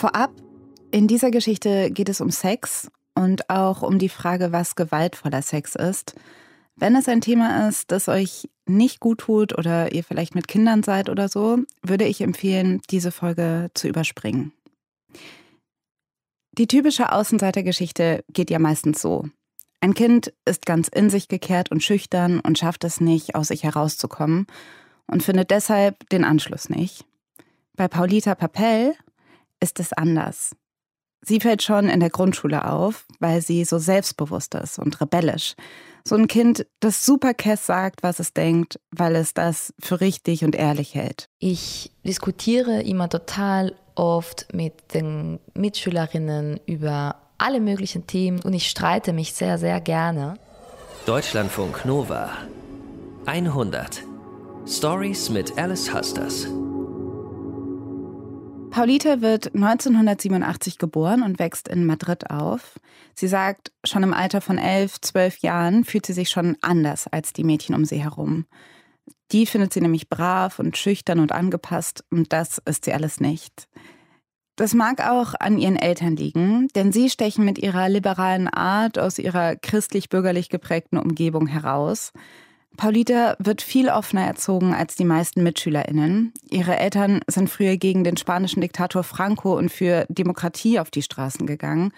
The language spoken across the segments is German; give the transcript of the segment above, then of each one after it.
Vorab, in dieser Geschichte geht es um Sex und auch um die Frage, was gewaltvoller Sex ist. Wenn es ein Thema ist, das euch nicht gut tut oder ihr vielleicht mit Kindern seid oder so, würde ich empfehlen, diese Folge zu überspringen. Die typische Außenseitergeschichte geht ja meistens so. Ein Kind ist ganz in sich gekehrt und schüchtern und schafft es nicht, aus sich herauszukommen und findet deshalb den Anschluss nicht. Bei Paulita Papel ist es anders. Sie fällt schon in der Grundschule auf, weil sie so selbstbewusst ist und rebellisch. So ein Kind, das super Kess sagt, was es denkt, weil es das für richtig und ehrlich hält. Ich diskutiere immer total oft mit den Mitschülerinnen über alle möglichen Themen und ich streite mich sehr, sehr gerne. Deutschlandfunk Nova 100 Stories mit Alice Husters. Paulita wird 1987 geboren und wächst in Madrid auf. Sie sagt, schon im Alter von elf, zwölf Jahren fühlt sie sich schon anders als die Mädchen um sie herum. Die findet sie nämlich brav und schüchtern und angepasst und das ist sie alles nicht. Das mag auch an ihren Eltern liegen, denn sie stechen mit ihrer liberalen Art aus ihrer christlich-bürgerlich geprägten Umgebung heraus. Paulita wird viel offener erzogen als die meisten MitschülerInnen. Ihre Eltern sind früher gegen den spanischen Diktator Franco und für Demokratie auf die Straßen gegangen.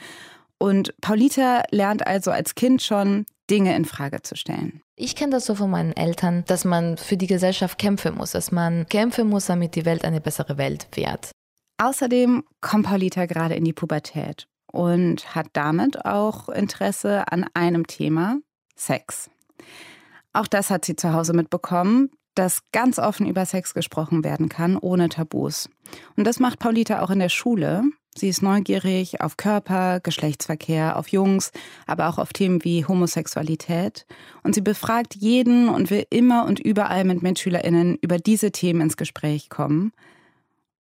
Und Paulita lernt also als Kind schon, Dinge in Frage zu stellen. Ich kenne das so von meinen Eltern, dass man für die Gesellschaft kämpfen muss, dass man kämpfen muss, damit die Welt eine bessere Welt wird. Außerdem kommt Paulita gerade in die Pubertät und hat damit auch Interesse an einem Thema, Sex. Auch das hat sie zu Hause mitbekommen, dass ganz offen über Sex gesprochen werden kann, ohne Tabus. Und das macht Paulita auch in der Schule. Sie ist neugierig auf Körper, Geschlechtsverkehr, auf Jungs, aber auch auf Themen wie Homosexualität. Und sie befragt jeden und will immer und überall mit MitschülerInnen über diese Themen ins Gespräch kommen.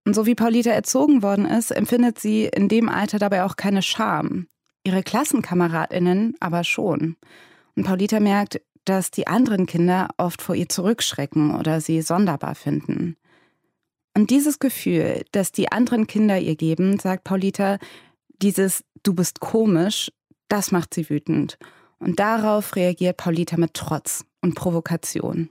Und so wie Paulita erzogen worden ist, empfindet sie in dem Alter dabei auch keine Scham. Ihre KlassenkameradInnen aber schon. Und Paulita merkt, dass die anderen Kinder oft vor ihr zurückschrecken oder sie sonderbar finden. Und dieses Gefühl, das die anderen Kinder ihr geben, sagt Paulita, dieses Du bist komisch, das macht sie wütend. Und darauf reagiert Paulita mit Trotz und Provokation.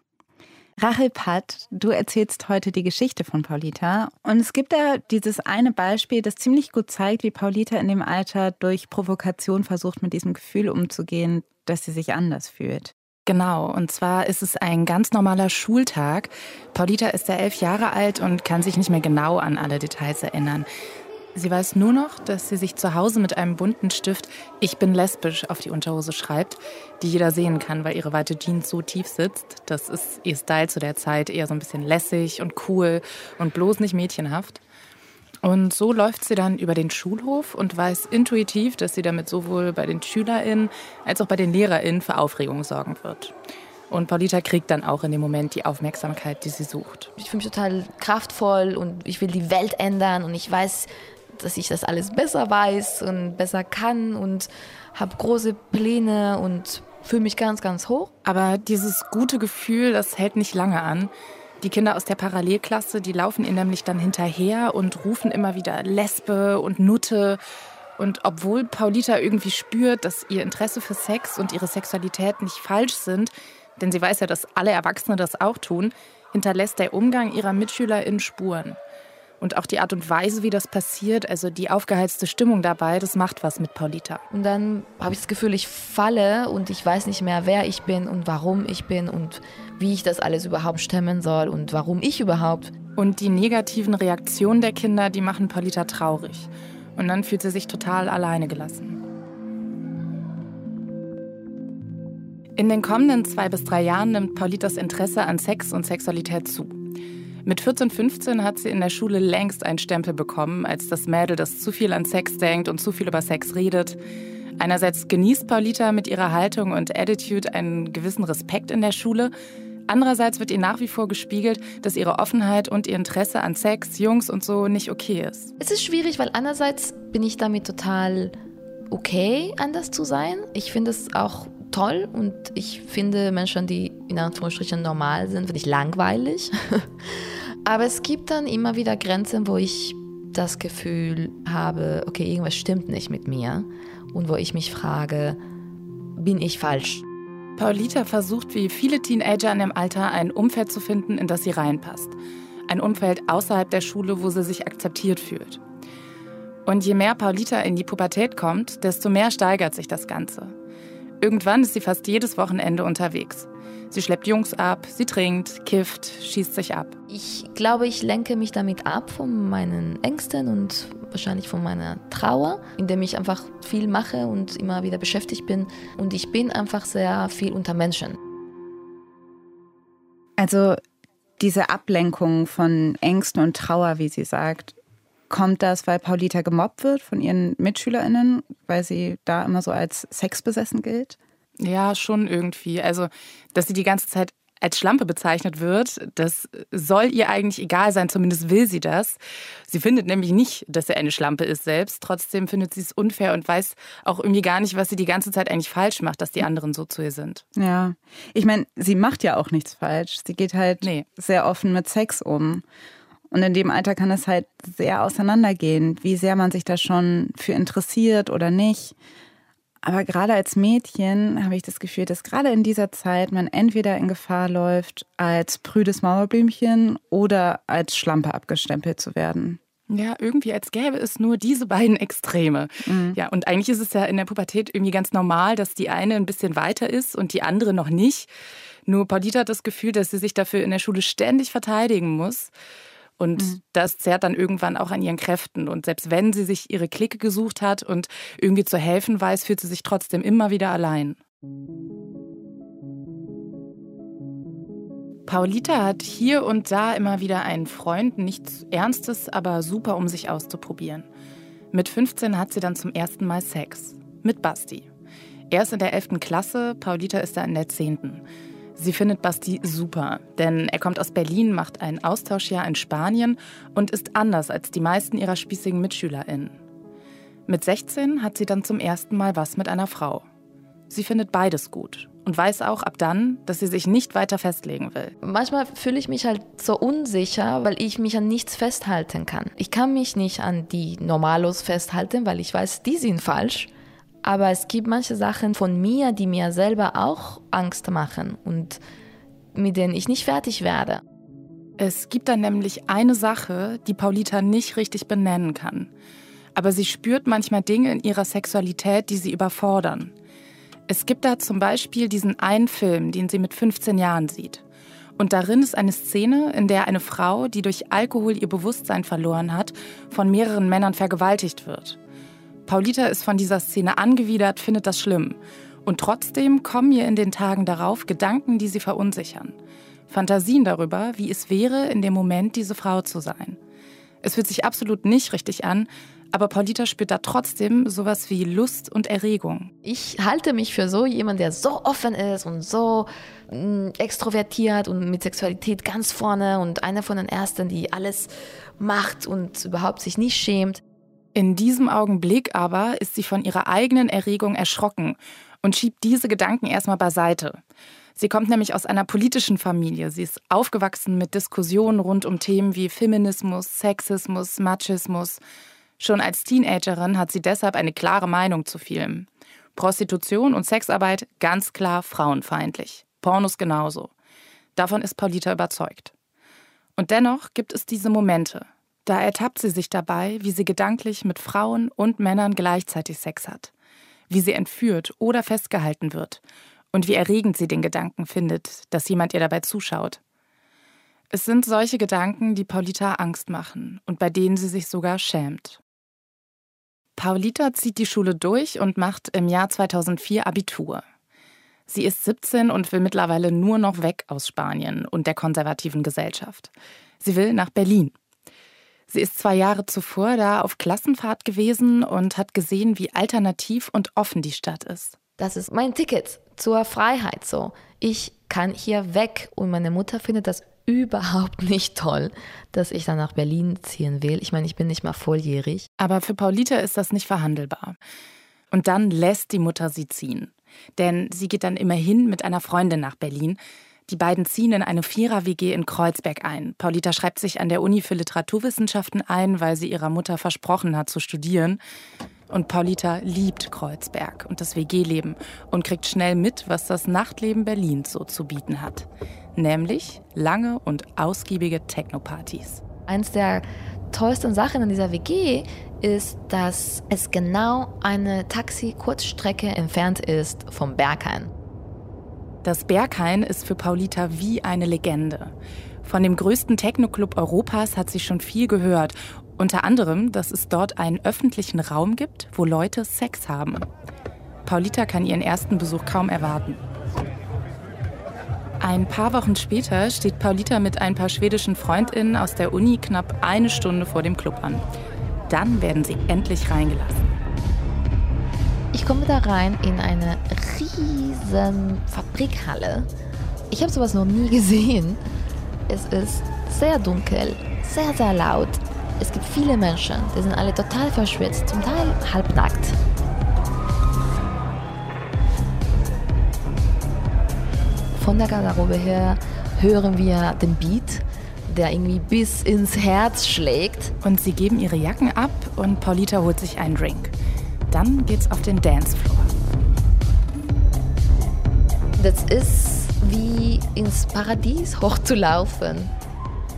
Rachel Patt, du erzählst heute die Geschichte von Paulita. Und es gibt da dieses eine Beispiel, das ziemlich gut zeigt, wie Paulita in dem Alter durch Provokation versucht, mit diesem Gefühl umzugehen, dass sie sich anders fühlt. Genau, und zwar ist es ein ganz normaler Schultag. Paulita ist ja elf Jahre alt und kann sich nicht mehr genau an alle Details erinnern. Sie weiß nur noch, dass sie sich zu Hause mit einem bunten Stift Ich bin lesbisch auf die Unterhose schreibt, die jeder sehen kann, weil ihre weite Jeans so tief sitzt. Das ist ihr Style zu der Zeit, eher so ein bisschen lässig und cool und bloß nicht mädchenhaft. Und so läuft sie dann über den Schulhof und weiß intuitiv, dass sie damit sowohl bei den SchülerInnen als auch bei den LehrerInnen für Aufregung sorgen wird. Und Paulita kriegt dann auch in dem Moment die Aufmerksamkeit, die sie sucht. Ich fühle mich total kraftvoll und ich will die Welt ändern und ich weiß, dass ich das alles besser weiß und besser kann und habe große Pläne und fühle mich ganz, ganz hoch. Aber dieses gute Gefühl, das hält nicht lange an. Die Kinder aus der Parallelklasse, die laufen ihr nämlich dann hinterher und rufen immer wieder Lesbe und Nutte. Und obwohl Paulita irgendwie spürt, dass ihr Interesse für Sex und ihre Sexualität nicht falsch sind, denn sie weiß ja, dass alle Erwachsene das auch tun, hinterlässt der Umgang ihrer MitschülerInnen Spuren. Und auch die Art und Weise, wie das passiert, also die aufgeheizte Stimmung dabei, das macht was mit Paulita. Und dann habe ich das Gefühl, ich falle und ich weiß nicht mehr, wer ich bin und warum ich bin und wie ich das alles überhaupt stemmen soll und warum ich überhaupt. Und die negativen Reaktionen der Kinder, die machen Paulita traurig. Und dann fühlt sie sich total alleine gelassen. In den kommenden zwei bis drei Jahren nimmt Paulitas Interesse an Sex und Sexualität zu. Mit 14, 15 hat sie in der Schule längst einen Stempel bekommen, als das Mädel, das zu viel an Sex denkt und zu viel über Sex redet. Einerseits genießt Paulita mit ihrer Haltung und Attitude einen gewissen Respekt in der Schule. Andererseits wird ihr nach wie vor gespiegelt, dass ihre Offenheit und ihr Interesse an Sex, Jungs und so nicht okay ist. Es ist schwierig, weil einerseits bin ich damit total okay, anders zu sein. Ich finde es auch toll und ich finde Menschen, die in Anführungsstrichen normal sind, finde ich langweilig. Aber es gibt dann immer wieder Grenzen, wo ich das Gefühl habe, okay, irgendwas stimmt nicht mit mir und wo ich mich frage, bin ich falsch? Paulita versucht wie viele Teenager in dem Alter ein Umfeld zu finden, in das sie reinpasst. Ein Umfeld außerhalb der Schule, wo sie sich akzeptiert fühlt. Und je mehr Paulita in die Pubertät kommt, desto mehr steigert sich das Ganze. Irgendwann ist sie fast jedes Wochenende unterwegs. Sie schleppt Jungs ab, sie trinkt, kifft, schießt sich ab. Ich glaube, ich lenke mich damit ab von meinen Ängsten und wahrscheinlich von meiner Trauer, indem ich einfach viel mache und immer wieder beschäftigt bin. Und ich bin einfach sehr viel unter Menschen. Also diese Ablenkung von Ängsten und Trauer, wie sie sagt, kommt das, weil Paulita gemobbt wird von ihren MitschülerInnen, weil sie da immer so als sexbesessen gilt? Ja, schon irgendwie. Also, dass sie die ganze Zeit als Schlampe bezeichnet wird, das soll ihr eigentlich egal sein, zumindest will sie das. Sie findet nämlich nicht, dass sie eine Schlampe ist selbst. Trotzdem findet sie es unfair und weiß auch irgendwie gar nicht, was sie die ganze Zeit eigentlich falsch macht, dass die anderen so zu ihr sind. Ja, ich meine, sie macht ja auch nichts falsch. Sie geht halt nee. sehr offen mit Sex um. Und in dem Alter kann es halt sehr auseinandergehen, wie sehr man sich da schon für interessiert oder nicht. Aber gerade als Mädchen habe ich das Gefühl, dass gerade in dieser Zeit man entweder in Gefahr läuft, als prüdes Mauerblümchen oder als Schlampe abgestempelt zu werden. Ja, irgendwie als gäbe es nur diese beiden Extreme. Mhm. Ja, und eigentlich ist es ja in der Pubertät irgendwie ganz normal, dass die eine ein bisschen weiter ist und die andere noch nicht. Nur Paulita hat das Gefühl, dass sie sich dafür in der Schule ständig verteidigen muss. Und mhm. das zerrt dann irgendwann auch an ihren Kräften. Und selbst wenn sie sich ihre Clique gesucht hat und irgendwie zu helfen weiß, fühlt sie sich trotzdem immer wieder allein. Paulita hat hier und da immer wieder einen Freund, nichts Ernstes, aber super, um sich auszuprobieren. Mit 15 hat sie dann zum ersten Mal Sex. Mit Basti. Er ist in der 11. Klasse, Paulita ist da in der 10. Sie findet Basti super, denn er kommt aus Berlin, macht ein Austauschjahr in Spanien und ist anders als die meisten ihrer spießigen MitschülerInnen. Mit 16 hat sie dann zum ersten Mal was mit einer Frau. Sie findet beides gut und weiß auch ab dann, dass sie sich nicht weiter festlegen will. Manchmal fühle ich mich halt so unsicher, weil ich mich an nichts festhalten kann. Ich kann mich nicht an die Normalos festhalten, weil ich weiß, die sind falsch. Aber es gibt manche Sachen von mir, die mir selber auch Angst machen und mit denen ich nicht fertig werde. Es gibt da nämlich eine Sache, die Paulita nicht richtig benennen kann. Aber sie spürt manchmal Dinge in ihrer Sexualität, die sie überfordern. Es gibt da zum Beispiel diesen einen Film, den sie mit 15 Jahren sieht. Und darin ist eine Szene, in der eine Frau, die durch Alkohol ihr Bewusstsein verloren hat, von mehreren Männern vergewaltigt wird. Paulita ist von dieser Szene angewidert, findet das schlimm. Und trotzdem kommen ihr in den Tagen darauf Gedanken, die sie verunsichern. Fantasien darüber, wie es wäre, in dem Moment diese Frau zu sein. Es fühlt sich absolut nicht richtig an, aber Paulita spürt da trotzdem sowas wie Lust und Erregung. Ich halte mich für so jemand, der so offen ist und so mm, extrovertiert und mit Sexualität ganz vorne und einer von den Ersten, die alles macht und überhaupt sich nicht schämt. In diesem Augenblick aber ist sie von ihrer eigenen Erregung erschrocken und schiebt diese Gedanken erstmal beiseite. Sie kommt nämlich aus einer politischen Familie. Sie ist aufgewachsen mit Diskussionen rund um Themen wie Feminismus, Sexismus, Machismus. Schon als Teenagerin hat sie deshalb eine klare Meinung zu vielem. Prostitution und Sexarbeit ganz klar frauenfeindlich. Pornos genauso. Davon ist Paulita überzeugt. Und dennoch gibt es diese Momente, da ertappt sie sich dabei, wie sie gedanklich mit Frauen und Männern gleichzeitig Sex hat, wie sie entführt oder festgehalten wird und wie erregend sie den Gedanken findet, dass jemand ihr dabei zuschaut. Es sind solche Gedanken, die Paulita Angst machen und bei denen sie sich sogar schämt. Paulita zieht die Schule durch und macht im Jahr 2004 Abitur. Sie ist 17 und will mittlerweile nur noch weg aus Spanien und der konservativen Gesellschaft. Sie will nach Berlin. Sie ist zwei Jahre zuvor da auf Klassenfahrt gewesen und hat gesehen, wie alternativ und offen die Stadt ist. Das ist mein Ticket zur Freiheit so. Ich kann hier weg und meine Mutter findet das überhaupt nicht toll, dass ich dann nach Berlin ziehen will. Ich meine, ich bin nicht mal volljährig. Aber für Paulita ist das nicht verhandelbar. Und dann lässt die Mutter sie ziehen. Denn sie geht dann immerhin mit einer Freundin nach Berlin. Die beiden ziehen in eine Vierer-WG in Kreuzberg ein. Paulita schreibt sich an der Uni für Literaturwissenschaften ein, weil sie ihrer Mutter versprochen hat zu studieren. Und Paulita liebt Kreuzberg und das WG-Leben und kriegt schnell mit, was das Nachtleben Berlins so zu bieten hat. Nämlich lange und ausgiebige Techno-Partys. Eins der tollsten Sachen in dieser WG ist, dass es genau eine Taxi-Kurzstrecke entfernt ist vom Berghain. Das Berghain ist für Paulita wie eine Legende. Von dem größten Techno-Club Europas hat sie schon viel gehört. Unter anderem, dass es dort einen öffentlichen Raum gibt, wo Leute Sex haben. Paulita kann ihren ersten Besuch kaum erwarten. Ein paar Wochen später steht Paulita mit ein paar schwedischen Freundinnen aus der Uni knapp eine Stunde vor dem Club an. Dann werden sie endlich reingelassen. Ich komme da rein in eine riesen Fabrikhalle. Ich habe sowas noch nie gesehen. Es ist sehr dunkel, sehr, sehr laut. Es gibt viele Menschen, die sind alle total verschwitzt, zum Teil halbnackt. Von der Garderobe her hören wir den Beat, der irgendwie bis ins Herz schlägt. Und sie geben ihre Jacken ab und Paulita holt sich einen Drink. Dann geht's auf den Dancefloor. Das ist wie ins Paradies hochzulaufen.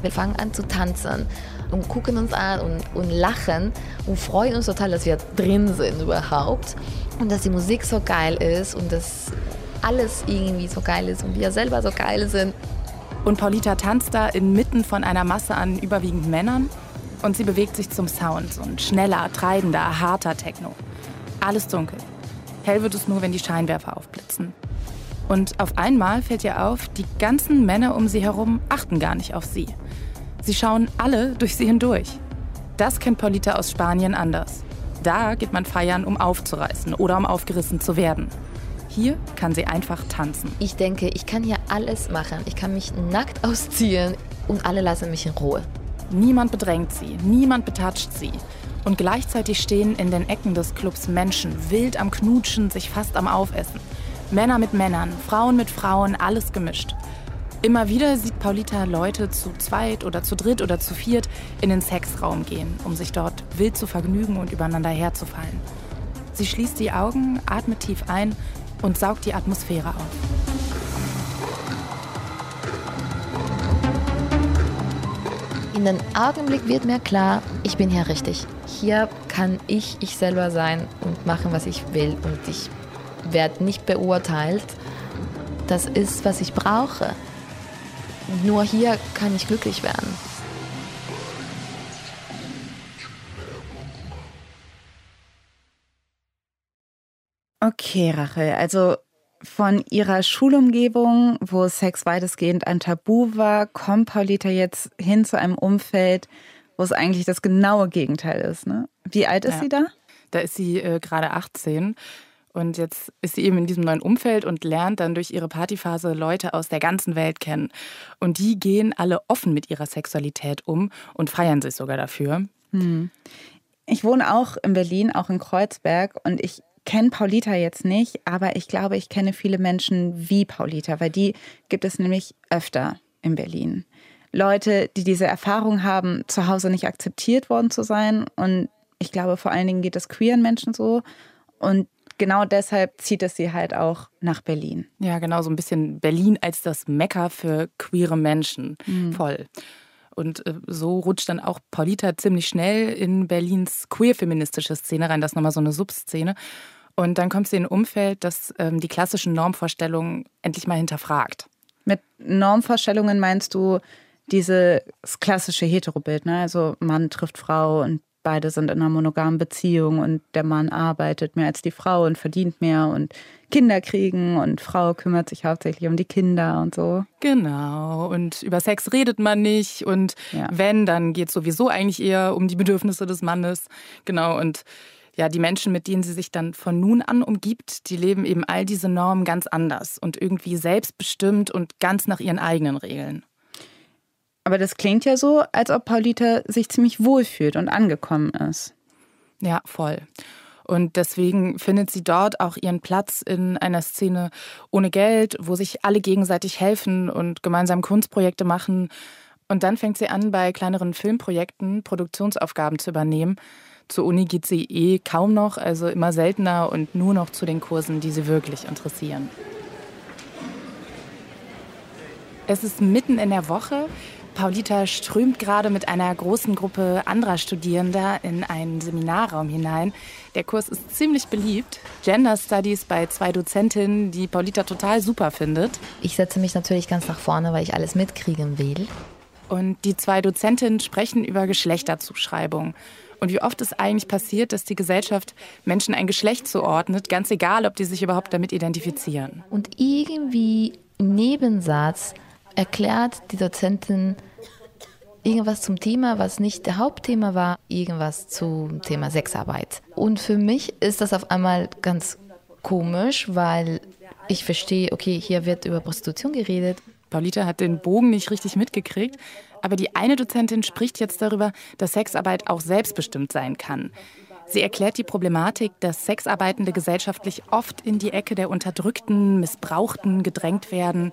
Wir fangen an zu tanzen und gucken uns an und, und lachen und freuen uns total, dass wir drin sind überhaupt und dass die Musik so geil ist und dass alles irgendwie so geil ist und wir selber so geil sind. Und Paulita tanzt da inmitten von einer Masse an überwiegend Männern und sie bewegt sich zum Sound, so ein schneller, treibender, harter Techno. Alles dunkel. Hell wird es nur, wenn die Scheinwerfer aufblitzen. Und auf einmal fällt ihr auf, die ganzen Männer um sie herum achten gar nicht auf sie. Sie schauen alle durch sie hindurch. Das kennt Paulita aus Spanien anders. Da geht man feiern, um aufzureißen oder um aufgerissen zu werden. Hier kann sie einfach tanzen. Ich denke, ich kann hier alles machen. Ich kann mich nackt ausziehen und alle lassen mich in Ruhe. Niemand bedrängt sie, niemand betatscht sie. Und gleichzeitig stehen in den Ecken des Clubs Menschen, wild am Knutschen, sich fast am Aufessen. Männer mit Männern, Frauen mit Frauen, alles gemischt. Immer wieder sieht Paulita Leute zu zweit oder zu dritt oder zu viert in den Sexraum gehen, um sich dort wild zu vergnügen und übereinander herzufallen. Sie schließt die Augen, atmet tief ein und saugt die Atmosphäre auf. In dem Augenblick wird mir klar, ich bin hier richtig. Hier kann ich ich selber sein und machen, was ich will. Und ich werde nicht beurteilt. Das ist, was ich brauche. Nur hier kann ich glücklich werden. Okay, Rachel, also von ihrer Schulumgebung, wo Sex weitestgehend ein Tabu war, kommt Paulita jetzt hin zu einem Umfeld, wo es eigentlich das genaue Gegenteil ist. Ne? Wie alt ist ja. sie da? Da ist sie äh, gerade 18. Und jetzt ist sie eben in diesem neuen Umfeld und lernt dann durch ihre Partyphase Leute aus der ganzen Welt kennen. Und die gehen alle offen mit ihrer Sexualität um und feiern sich sogar dafür. Hm. Ich wohne auch in Berlin, auch in Kreuzberg. Und ich kenne Paulita jetzt nicht, aber ich glaube, ich kenne viele Menschen wie Paulita, weil die gibt es nämlich öfter in Berlin. Leute, die diese Erfahrung haben, zu Hause nicht akzeptiert worden zu sein. Und ich glaube, vor allen Dingen geht es queeren Menschen so. Und genau deshalb zieht es sie halt auch nach Berlin. Ja, genau, so ein bisschen Berlin als das Mekka für queere Menschen. Mhm. Voll. Und äh, so rutscht dann auch Paulita ziemlich schnell in Berlins queer-feministische Szene rein. Das ist nochmal so eine Subszene. Und dann kommt sie in ein Umfeld, das ähm, die klassischen Normvorstellungen endlich mal hinterfragt. Mit Normvorstellungen meinst du dieses klassische Heterobild, ne? Also Mann trifft Frau und beide sind in einer monogamen Beziehung und der Mann arbeitet mehr als die Frau und verdient mehr und Kinder kriegen und Frau kümmert sich hauptsächlich um die Kinder und so. Genau. Und über Sex redet man nicht und ja. wenn, dann geht es sowieso eigentlich eher um die Bedürfnisse des Mannes. Genau. Und ja, die Menschen, mit denen sie sich dann von nun an umgibt, die leben eben all diese Normen ganz anders und irgendwie selbstbestimmt und ganz nach ihren eigenen Regeln. Aber das klingt ja so, als ob Paulita sich ziemlich wohl fühlt und angekommen ist. Ja, voll. Und deswegen findet sie dort auch ihren Platz in einer Szene ohne Geld, wo sich alle gegenseitig helfen und gemeinsam Kunstprojekte machen. Und dann fängt sie an, bei kleineren Filmprojekten Produktionsaufgaben zu übernehmen. Zur Uni geht sie eh kaum noch, also immer seltener und nur noch zu den Kursen, die sie wirklich interessieren. Es ist mitten in der Woche. Paulita strömt gerade mit einer großen Gruppe anderer Studierender in einen Seminarraum hinein. Der Kurs ist ziemlich beliebt. Gender Studies bei zwei Dozentinnen, die Paulita total super findet. Ich setze mich natürlich ganz nach vorne, weil ich alles mitkriegen will. Und die zwei Dozentinnen sprechen über Geschlechterzuschreibung. Und wie oft es eigentlich passiert, dass die Gesellschaft Menschen ein Geschlecht zuordnet, ganz egal, ob die sich überhaupt damit identifizieren. Und irgendwie im Nebensatz erklärt die Dozentin irgendwas zum Thema, was nicht der Hauptthema war, irgendwas zum Thema Sexarbeit. Und für mich ist das auf einmal ganz komisch, weil ich verstehe, okay, hier wird über Prostitution geredet. Paulita hat den Bogen nicht richtig mitgekriegt, aber die eine Dozentin spricht jetzt darüber, dass Sexarbeit auch selbstbestimmt sein kann. Sie erklärt die Problematik, dass Sexarbeitende gesellschaftlich oft in die Ecke der Unterdrückten, Missbrauchten gedrängt werden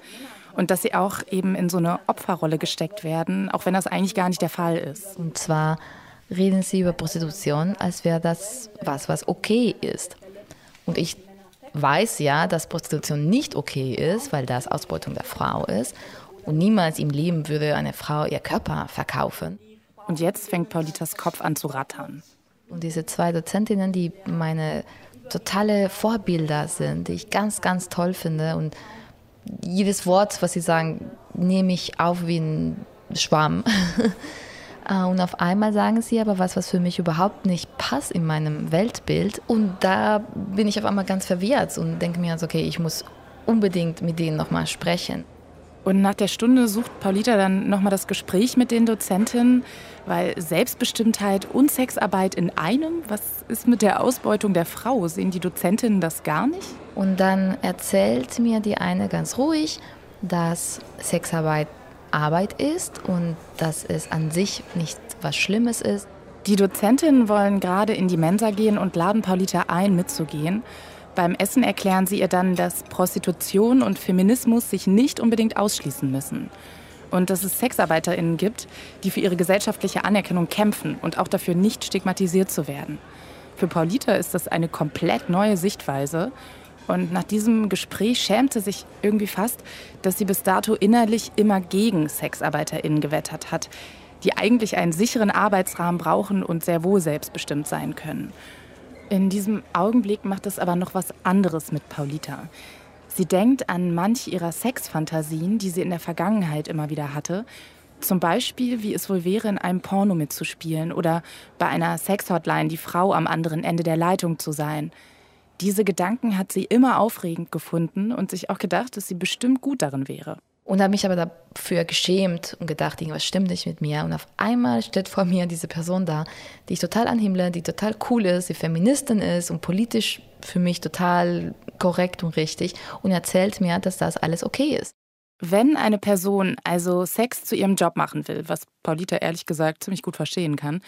und dass sie auch eben in so eine Opferrolle gesteckt werden, auch wenn das eigentlich gar nicht der Fall ist. Und zwar reden sie über Prostitution, als wäre das was, was okay ist. Und ich weiß ja, dass Prostitution nicht okay ist, weil das Ausbeutung der Frau ist. Und niemals im Leben würde eine Frau ihr Körper verkaufen. Und jetzt fängt Paulitas Kopf an zu rattern. Und diese zwei Dozentinnen, die meine totale Vorbilder sind, die ich ganz, ganz toll finde und jedes Wort, was sie sagen, nehme ich auf wie ein Schwamm. Äh, und auf einmal sagen sie aber was, was für mich überhaupt nicht passt in meinem Weltbild. Und da bin ich auf einmal ganz verwirrt und denke mir, also, okay, ich muss unbedingt mit denen nochmal sprechen. Und nach der Stunde sucht Paulita dann nochmal das Gespräch mit den Dozentinnen, weil Selbstbestimmtheit und Sexarbeit in einem, was ist mit der Ausbeutung der Frau? Sehen die Dozentinnen das gar nicht? Und dann erzählt mir die eine ganz ruhig, dass Sexarbeit Arbeit ist und dass es an sich nicht was Schlimmes ist. Die Dozentinnen wollen gerade in die Mensa gehen und laden Paulita ein, mitzugehen. Beim Essen erklären sie ihr dann, dass Prostitution und Feminismus sich nicht unbedingt ausschließen müssen. Und dass es SexarbeiterInnen gibt, die für ihre gesellschaftliche Anerkennung kämpfen und auch dafür nicht stigmatisiert zu werden. Für Paulita ist das eine komplett neue Sichtweise und nach diesem Gespräch schämte sich irgendwie fast, dass sie bis dato innerlich immer gegen SexarbeiterInnen gewettert hat, die eigentlich einen sicheren Arbeitsrahmen brauchen und sehr wohl selbstbestimmt sein können. In diesem Augenblick macht es aber noch was anderes mit Paulita. Sie denkt an manche ihrer Sexfantasien, die sie in der Vergangenheit immer wieder hatte. Zum Beispiel, wie es wohl wäre, in einem Porno mitzuspielen oder bei einer Sexhotline die Frau am anderen Ende der Leitung zu sein. Diese Gedanken hat sie immer aufregend gefunden und sich auch gedacht, dass sie bestimmt gut darin wäre. Und habe mich aber dafür geschämt und gedacht, irgendwas stimmt nicht mit mir. Und auf einmal steht vor mir diese Person da, die ich total anhimmle, die total cool ist, die Feministin ist und politisch für mich total korrekt und richtig und erzählt mir, dass das alles okay ist. Wenn eine Person also Sex zu ihrem Job machen will, was Paulita ehrlich gesagt ziemlich gut verstehen kann,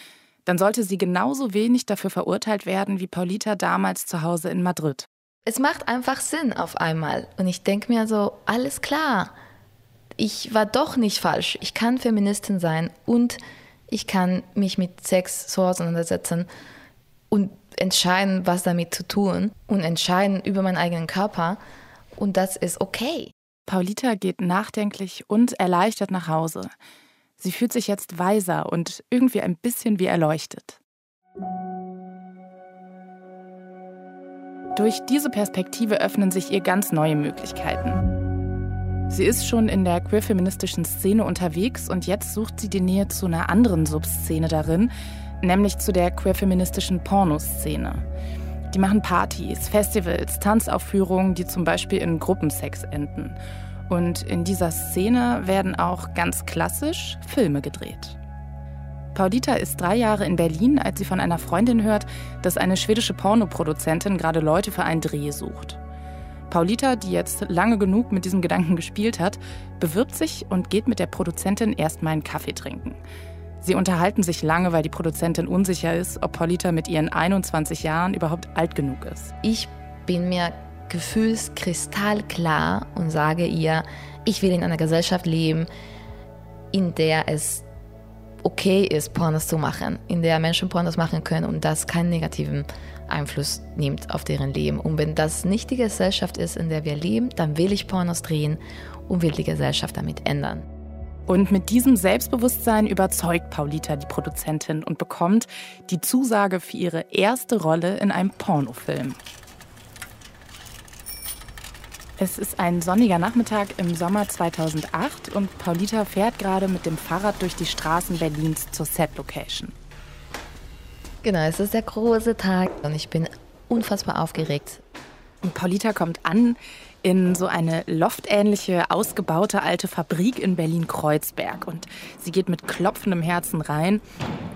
dann sollte sie genauso wenig dafür verurteilt werden wie Paulita damals zu Hause in Madrid. Es macht einfach Sinn auf einmal. Und ich denke mir so, alles klar, ich war doch nicht falsch. Ich kann Feministin sein und ich kann mich mit Sex so auseinandersetzen und entscheiden, was damit zu tun und entscheiden über meinen eigenen Körper. Und das ist okay. Paulita geht nachdenklich und erleichtert nach Hause. Sie fühlt sich jetzt weiser und irgendwie ein bisschen wie erleuchtet. Durch diese Perspektive öffnen sich ihr ganz neue Möglichkeiten. Sie ist schon in der queer-feministischen Szene unterwegs und jetzt sucht sie die Nähe zu einer anderen Subszene darin, nämlich zu der queer-feministischen Pornoszene. Die machen Partys, Festivals, Tanzaufführungen, die zum Beispiel in Gruppensex enden. Und in dieser Szene werden auch ganz klassisch Filme gedreht. Paulita ist drei Jahre in Berlin, als sie von einer Freundin hört, dass eine schwedische Pornoproduzentin gerade Leute für einen Dreh sucht. Paulita, die jetzt lange genug mit diesem Gedanken gespielt hat, bewirbt sich und geht mit der Produzentin erstmal einen Kaffee trinken. Sie unterhalten sich lange, weil die Produzentin unsicher ist, ob Polita mit ihren 21 Jahren überhaupt alt genug ist. Ich bin mir gefühlskristallklar und sage ihr, ich will in einer Gesellschaft leben, in der es okay ist, Pornos zu machen, in der Menschen Pornos machen können und das keinen negativen Einfluss nimmt auf deren Leben. Und wenn das nicht die Gesellschaft ist, in der wir leben, dann will ich Pornos drehen und will die Gesellschaft damit ändern. Und mit diesem Selbstbewusstsein überzeugt Paulita die Produzentin und bekommt die Zusage für ihre erste Rolle in einem Pornofilm. Es ist ein sonniger Nachmittag im Sommer 2008 und Paulita fährt gerade mit dem Fahrrad durch die Straßen Berlins zur Set-Location. Genau, es ist der große Tag und ich bin unfassbar aufgeregt. Und Paulita kommt an in so eine loftähnliche, ausgebaute alte Fabrik in Berlin-Kreuzberg. Und sie geht mit klopfendem Herzen rein.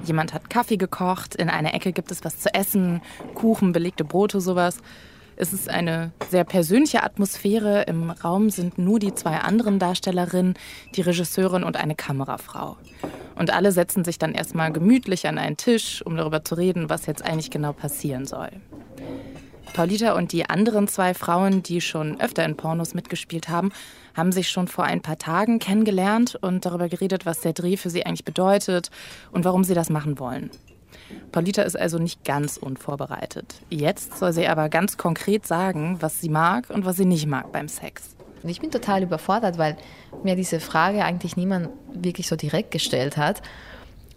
Jemand hat Kaffee gekocht, in einer Ecke gibt es was zu essen, Kuchen, belegte Brote, sowas. Es ist eine sehr persönliche Atmosphäre. Im Raum sind nur die zwei anderen Darstellerinnen, die Regisseurin und eine Kamerafrau. Und alle setzen sich dann erstmal gemütlich an einen Tisch, um darüber zu reden, was jetzt eigentlich genau passieren soll. Paulita und die anderen zwei Frauen, die schon öfter in Pornos mitgespielt haben, haben sich schon vor ein paar Tagen kennengelernt und darüber geredet, was der Dreh für sie eigentlich bedeutet und warum sie das machen wollen. Paulita ist also nicht ganz unvorbereitet. Jetzt soll sie aber ganz konkret sagen, was sie mag und was sie nicht mag beim Sex. Ich bin total überfordert, weil mir diese Frage eigentlich niemand wirklich so direkt gestellt hat.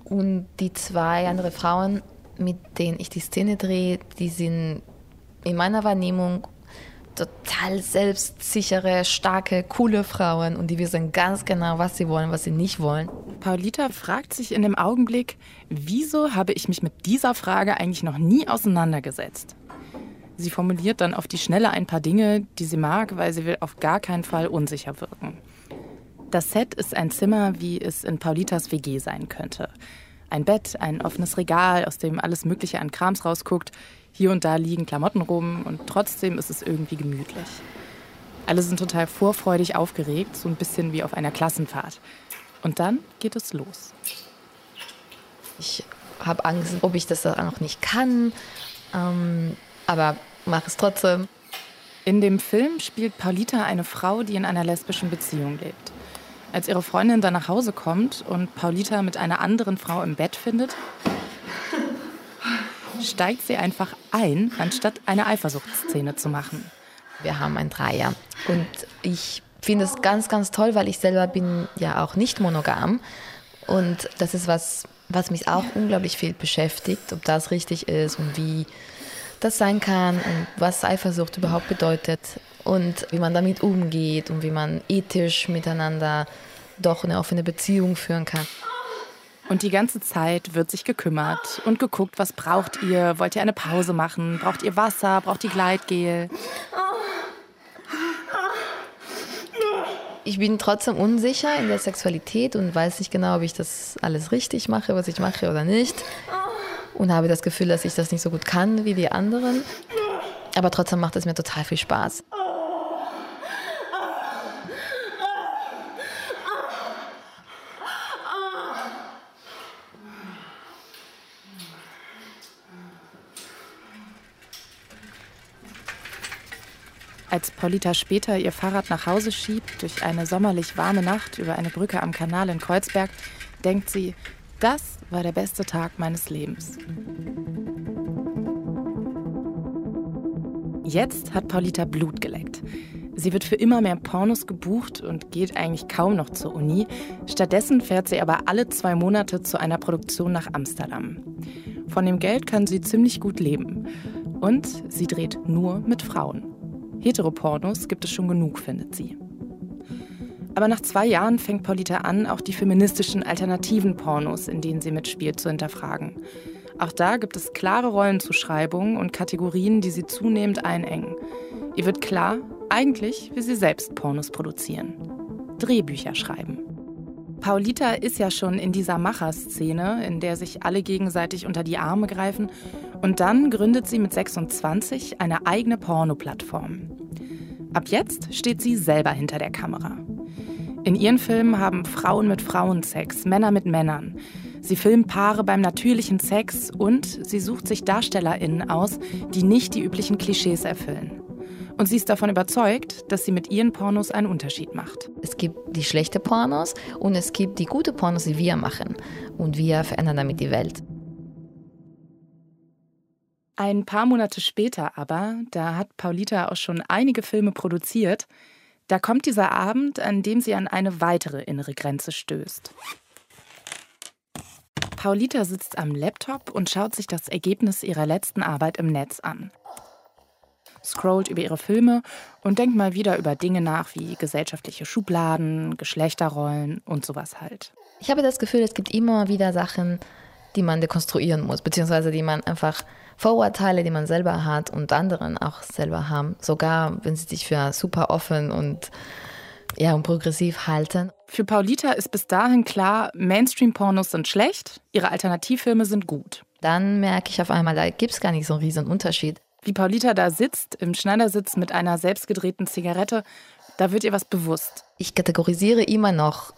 Und die zwei andere Frauen, mit denen ich die Szene drehe, die sind in meiner Wahrnehmung total selbstsichere, starke, coole Frauen und die wissen ganz genau, was sie wollen, was sie nicht wollen. Paulita fragt sich in dem Augenblick, wieso habe ich mich mit dieser Frage eigentlich noch nie auseinandergesetzt? Sie formuliert dann auf die Schnelle ein paar Dinge, die sie mag, weil sie will auf gar keinen Fall unsicher wirken. Das Set ist ein Zimmer, wie es in Paulitas WG sein könnte. Ein Bett, ein offenes Regal, aus dem alles Mögliche an Krams rausguckt, hier und da liegen Klamotten rum und trotzdem ist es irgendwie gemütlich. Alle sind total vorfreudig aufgeregt, so ein bisschen wie auf einer Klassenfahrt. Und dann geht es los. Ich habe Angst, ob ich das auch nicht kann, ähm, aber mache es trotzdem. In dem Film spielt Paulita eine Frau, die in einer lesbischen Beziehung lebt. Als ihre Freundin dann nach Hause kommt und Paulita mit einer anderen Frau im Bett findet, steigt sie einfach ein, anstatt eine Eifersuchtsszene zu machen. Wir haben ein Dreier und ich finde es ganz, ganz toll, weil ich selber bin ja auch nicht monogam und das ist was, was mich auch unglaublich viel beschäftigt, ob das richtig ist und wie das sein kann und was Eifersucht überhaupt bedeutet und wie man damit umgeht und wie man ethisch miteinander doch eine offene Beziehung führen kann. Und die ganze Zeit wird sich gekümmert und geguckt, was braucht ihr? Wollt ihr eine Pause machen? Braucht ihr Wasser? Braucht ihr Gleitgel? Ich bin trotzdem unsicher in der Sexualität und weiß nicht genau, ob ich das alles richtig mache, was ich mache oder nicht. Und habe das Gefühl, dass ich das nicht so gut kann wie die anderen. Aber trotzdem macht es mir total viel Spaß. Als Paulita später ihr Fahrrad nach Hause schiebt, durch eine sommerlich warme Nacht über eine Brücke am Kanal in Kreuzberg, denkt sie, das war der beste Tag meines Lebens. Jetzt hat Paulita Blut geleckt. Sie wird für immer mehr Pornos gebucht und geht eigentlich kaum noch zur Uni. Stattdessen fährt sie aber alle zwei Monate zu einer Produktion nach Amsterdam. Von dem Geld kann sie ziemlich gut leben. Und sie dreht nur mit Frauen. Heteropornos gibt es schon genug, findet sie. Aber nach zwei Jahren fängt Paulita an, auch die feministischen alternativen Pornos, in denen sie mitspielt, zu hinterfragen. Auch da gibt es klare Rollenzuschreibungen und Kategorien, die sie zunehmend einengen. Ihr wird klar, eigentlich will sie selbst Pornos produzieren. Drehbücher schreiben. Paulita ist ja schon in dieser Macherszene, in der sich alle gegenseitig unter die Arme greifen. Und dann gründet sie mit 26 eine eigene Porno-Plattform. Ab jetzt steht sie selber hinter der Kamera. In ihren Filmen haben Frauen mit Frauen Sex, Männer mit Männern. Sie filmt Paare beim natürlichen Sex und sie sucht sich DarstellerInnen aus, die nicht die üblichen Klischees erfüllen. Und sie ist davon überzeugt, dass sie mit ihren Pornos einen Unterschied macht. Es gibt die schlechten Pornos und es gibt die guten Pornos, die wir machen. Und wir verändern damit die Welt. Ein paar Monate später aber, da hat Paulita auch schon einige Filme produziert, da kommt dieser Abend, an dem sie an eine weitere innere Grenze stößt. Paulita sitzt am Laptop und schaut sich das Ergebnis ihrer letzten Arbeit im Netz an scrollt über ihre Filme und denkt mal wieder über Dinge nach wie gesellschaftliche Schubladen, Geschlechterrollen und sowas halt. Ich habe das Gefühl, es gibt immer wieder Sachen, die man dekonstruieren muss, beziehungsweise die man einfach Vorurteile, die man selber hat und anderen auch selber haben, sogar wenn sie sich für super offen und ja, und progressiv halten. Für Paulita ist bis dahin klar, Mainstream-Pornos sind schlecht, ihre Alternativfilme sind gut. Dann merke ich auf einmal, da gibt es gar nicht so einen riesen Unterschied. Wie Paulita da sitzt, im Schneidersitz mit einer selbstgedrehten Zigarette, da wird ihr was bewusst. Ich kategorisiere immer noch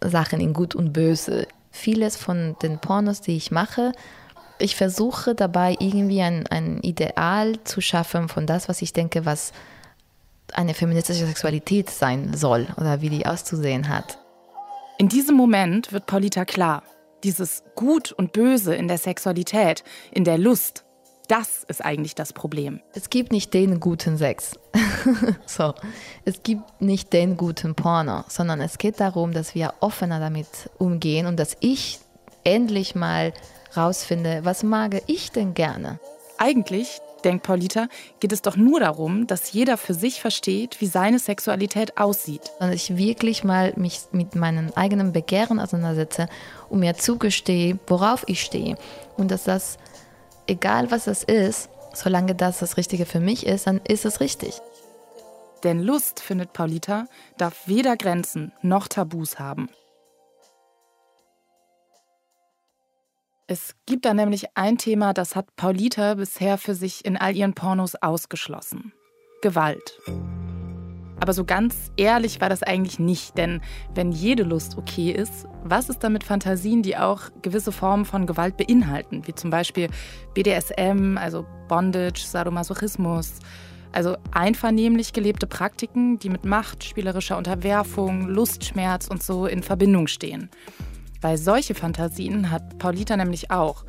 Sachen in gut und böse. Vieles von den Pornos, die ich mache, ich versuche dabei irgendwie ein, ein Ideal zu schaffen von das, was ich denke, was eine feministische Sexualität sein soll oder wie die auszusehen hat. In diesem Moment wird Paulita klar, dieses Gut und Böse in der Sexualität, in der Lust, das ist eigentlich das Problem. Es gibt nicht den guten Sex. so. Es gibt nicht den guten Porno, sondern es geht darum, dass wir offener damit umgehen und dass ich endlich mal rausfinde, was mag ich denn gerne. Eigentlich, denkt Paulita, geht es doch nur darum, dass jeder für sich versteht, wie seine Sexualität aussieht. Und ich wirklich mal mich mit meinen eigenen Begehren auseinandersetze und mir zugestehe, worauf ich stehe. Und dass das egal was es ist, solange das das Richtige für mich ist, dann ist es richtig. Denn Lust, findet Paulita, darf weder Grenzen noch Tabus haben. Es gibt da nämlich ein Thema, das hat Paulita bisher für sich in all ihren Pornos ausgeschlossen. Gewalt. Aber so ganz ehrlich war das eigentlich nicht, denn wenn jede Lust okay ist, was ist dann mit Fantasien, die auch gewisse Formen von Gewalt beinhalten, wie zum Beispiel BDSM, also Bondage, Sadomasochismus, also einvernehmlich gelebte Praktiken, die mit Macht, spielerischer Unterwerfung, Lustschmerz und so in Verbindung stehen. Weil solche Fantasien hat Paulita nämlich auch,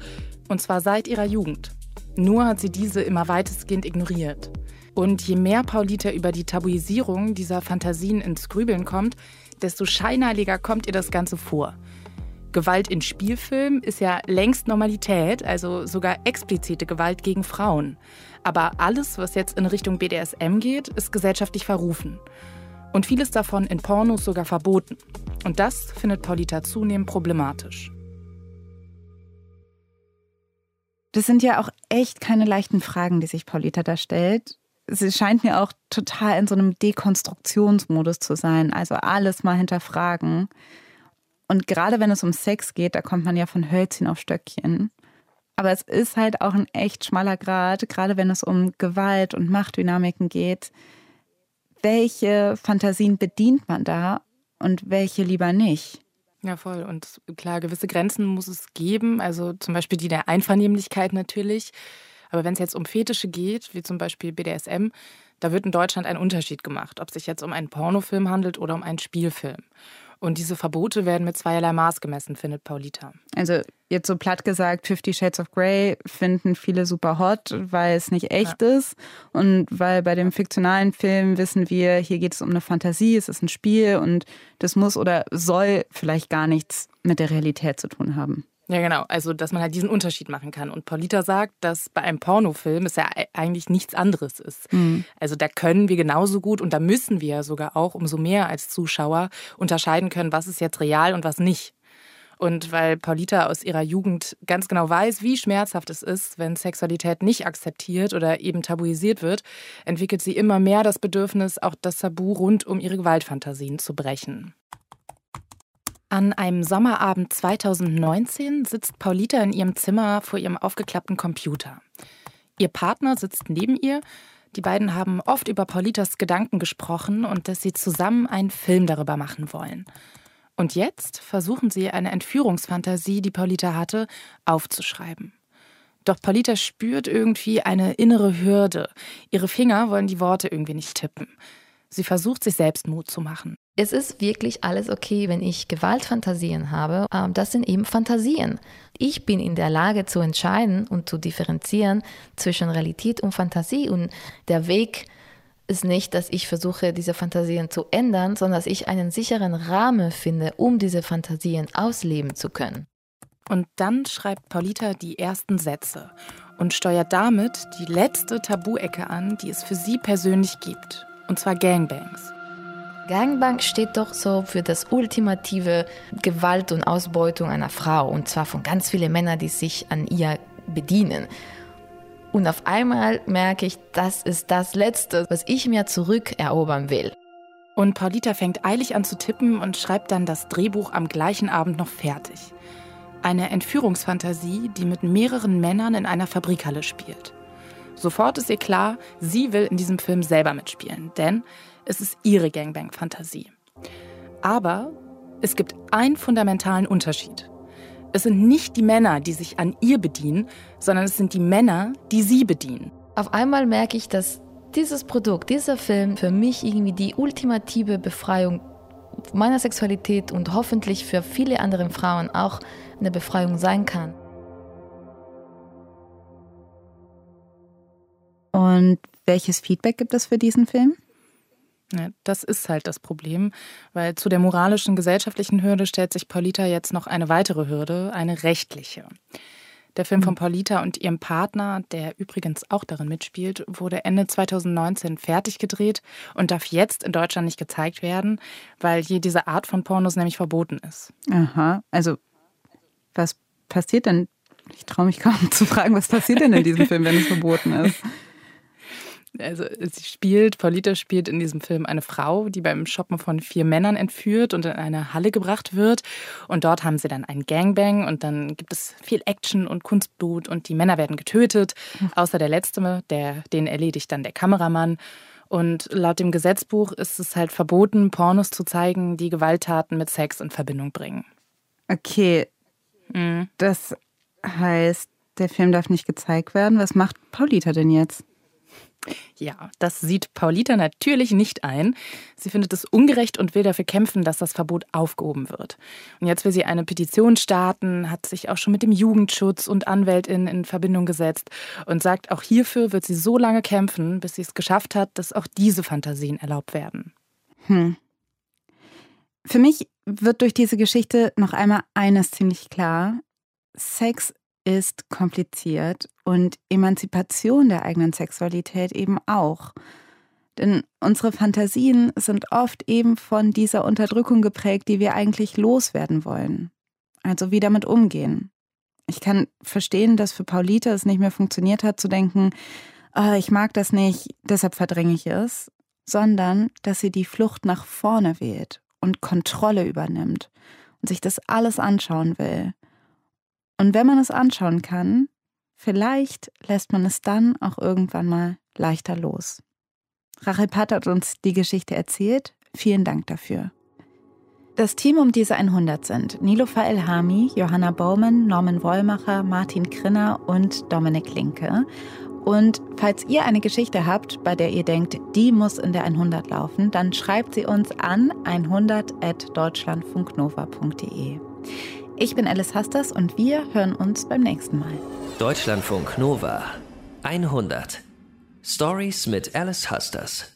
und zwar seit ihrer Jugend. Nur hat sie diese immer weitestgehend ignoriert. Und je mehr Paulita über die Tabuisierung dieser Fantasien ins Grübeln kommt, desto scheinheiliger kommt ihr das Ganze vor. Gewalt in Spielfilmen ist ja längst Normalität, also sogar explizite Gewalt gegen Frauen. Aber alles, was jetzt in Richtung BDSM geht, ist gesellschaftlich verrufen. Und vieles davon in Pornos sogar verboten. Und das findet Paulita zunehmend problematisch. Das sind ja auch echt keine leichten Fragen, die sich Paulita da stellt sie scheint mir auch total in so einem Dekonstruktionsmodus zu sein. Also alles mal hinterfragen. Und gerade wenn es um Sex geht, da kommt man ja von Hölzchen auf Stöckchen. Aber es ist halt auch ein echt schmaler Grad, gerade wenn es um Gewalt und Machtdynamiken geht. Welche Fantasien bedient man da und welche lieber nicht? Ja, voll. Und klar, gewisse Grenzen muss es geben. Also zum Beispiel die der Einvernehmlichkeit natürlich. Aber wenn es jetzt um Fetische geht, wie zum Beispiel BDSM, da wird in Deutschland ein Unterschied gemacht, ob es sich jetzt um einen Pornofilm handelt oder um einen Spielfilm. Und diese Verbote werden mit zweierlei Maß gemessen, findet Paulita. Also jetzt so platt gesagt, Fifty Shades of Grey finden viele super hot, weil es nicht echt ja. ist. Und weil bei dem fiktionalen Film wissen wir, hier geht es um eine Fantasie, es ist ein Spiel und das muss oder soll vielleicht gar nichts mit der Realität zu tun haben. Ja, genau. Also, dass man halt diesen Unterschied machen kann. Und Paulita sagt, dass bei einem Pornofilm es ja eigentlich nichts anderes ist. Mhm. Also, da können wir genauso gut und da müssen wir sogar auch umso mehr als Zuschauer unterscheiden können, was ist jetzt real und was nicht. Und weil Paulita aus ihrer Jugend ganz genau weiß, wie schmerzhaft es ist, wenn Sexualität nicht akzeptiert oder eben tabuisiert wird, entwickelt sie immer mehr das Bedürfnis, auch das Tabu rund um ihre Gewaltfantasien zu brechen. An einem Sommerabend 2019 sitzt Paulita in ihrem Zimmer vor ihrem aufgeklappten Computer. Ihr Partner sitzt neben ihr. Die beiden haben oft über Paulitas Gedanken gesprochen und dass sie zusammen einen Film darüber machen wollen. Und jetzt versuchen sie, eine Entführungsfantasie, die Paulita hatte, aufzuschreiben. Doch Paulita spürt irgendwie eine innere Hürde. Ihre Finger wollen die Worte irgendwie nicht tippen. Sie versucht, sich selbst Mut zu machen. Es ist wirklich alles okay, wenn ich Gewaltfantasien habe. Ähm, das sind eben Fantasien. Ich bin in der Lage zu entscheiden und zu differenzieren zwischen Realität und Fantasie. Und der Weg ist nicht, dass ich versuche, diese Fantasien zu ändern, sondern dass ich einen sicheren Rahmen finde, um diese Fantasien ausleben zu können. Und dann schreibt Paulita die ersten Sätze und steuert damit die letzte Tabuecke an, die es für sie persönlich gibt. Und zwar Gangbangs. Gangbang steht doch so für das ultimative Gewalt und Ausbeutung einer Frau. Und zwar von ganz vielen Männern, die sich an ihr bedienen. Und auf einmal merke ich, das ist das Letzte, was ich mir zurückerobern will. Und Paulita fängt eilig an zu tippen und schreibt dann das Drehbuch am gleichen Abend noch fertig. Eine Entführungsfantasie, die mit mehreren Männern in einer Fabrikhalle spielt. Sofort ist ihr klar, sie will in diesem Film selber mitspielen, denn es ist ihre Gangbang-Fantasie. Aber es gibt einen fundamentalen Unterschied. Es sind nicht die Männer, die sich an ihr bedienen, sondern es sind die Männer, die sie bedienen. Auf einmal merke ich, dass dieses Produkt, dieser Film für mich irgendwie die ultimative Befreiung meiner Sexualität und hoffentlich für viele andere Frauen auch eine Befreiung sein kann. Und welches Feedback gibt es für diesen Film? Ja, das ist halt das Problem, weil zu der moralischen, gesellschaftlichen Hürde stellt sich Paulita jetzt noch eine weitere Hürde, eine rechtliche. Der Film von Paulita und ihrem Partner, der übrigens auch darin mitspielt, wurde Ende 2019 fertig gedreht und darf jetzt in Deutschland nicht gezeigt werden, weil hier diese Art von Pornos nämlich verboten ist. Aha, also was passiert denn? Ich traue mich kaum zu fragen, was passiert denn in diesem Film, wenn es verboten ist? Also sie spielt, Paulita spielt in diesem Film eine Frau, die beim Shoppen von vier Männern entführt und in eine Halle gebracht wird. Und dort haben sie dann einen Gangbang und dann gibt es viel Action und Kunstblut und die Männer werden getötet, außer der letzte, der, den erledigt dann der Kameramann. Und laut dem Gesetzbuch ist es halt verboten, Pornos zu zeigen, die Gewalttaten mit Sex in Verbindung bringen. Okay, mhm. das heißt, der Film darf nicht gezeigt werden. Was macht Paulita denn jetzt? Ja, das sieht Paulita natürlich nicht ein. Sie findet es ungerecht und will dafür kämpfen, dass das Verbot aufgehoben wird. Und jetzt will sie eine Petition starten, hat sich auch schon mit dem Jugendschutz und Anwältin in Verbindung gesetzt und sagt, auch hierfür wird sie so lange kämpfen, bis sie es geschafft hat, dass auch diese Fantasien erlaubt werden. Hm. Für mich wird durch diese Geschichte noch einmal eines ziemlich klar. Sex ist kompliziert und Emanzipation der eigenen Sexualität eben auch. Denn unsere Fantasien sind oft eben von dieser Unterdrückung geprägt, die wir eigentlich loswerden wollen. Also wie damit umgehen. Ich kann verstehen, dass für Paulita es nicht mehr funktioniert hat, zu denken, oh, ich mag das nicht, deshalb verdränge ich es, sondern dass sie die Flucht nach vorne wählt und Kontrolle übernimmt und sich das alles anschauen will und wenn man es anschauen kann, vielleicht lässt man es dann auch irgendwann mal leichter los. Rachel Patt hat uns die Geschichte erzählt. Vielen Dank dafür. Das Team um diese 100 sind Nilofa Elhami, Johanna Baumann, Norman Wollmacher, Martin Krinner und Dominik Linke. Und falls ihr eine Geschichte habt, bei der ihr denkt, die muss in der 100 laufen, dann schreibt sie uns an 100.deutschlandfunknova.de. Ich bin Alice Hasters und wir hören uns beim nächsten Mal. Deutschlandfunk Nova 100 Stories mit Alice Hasters.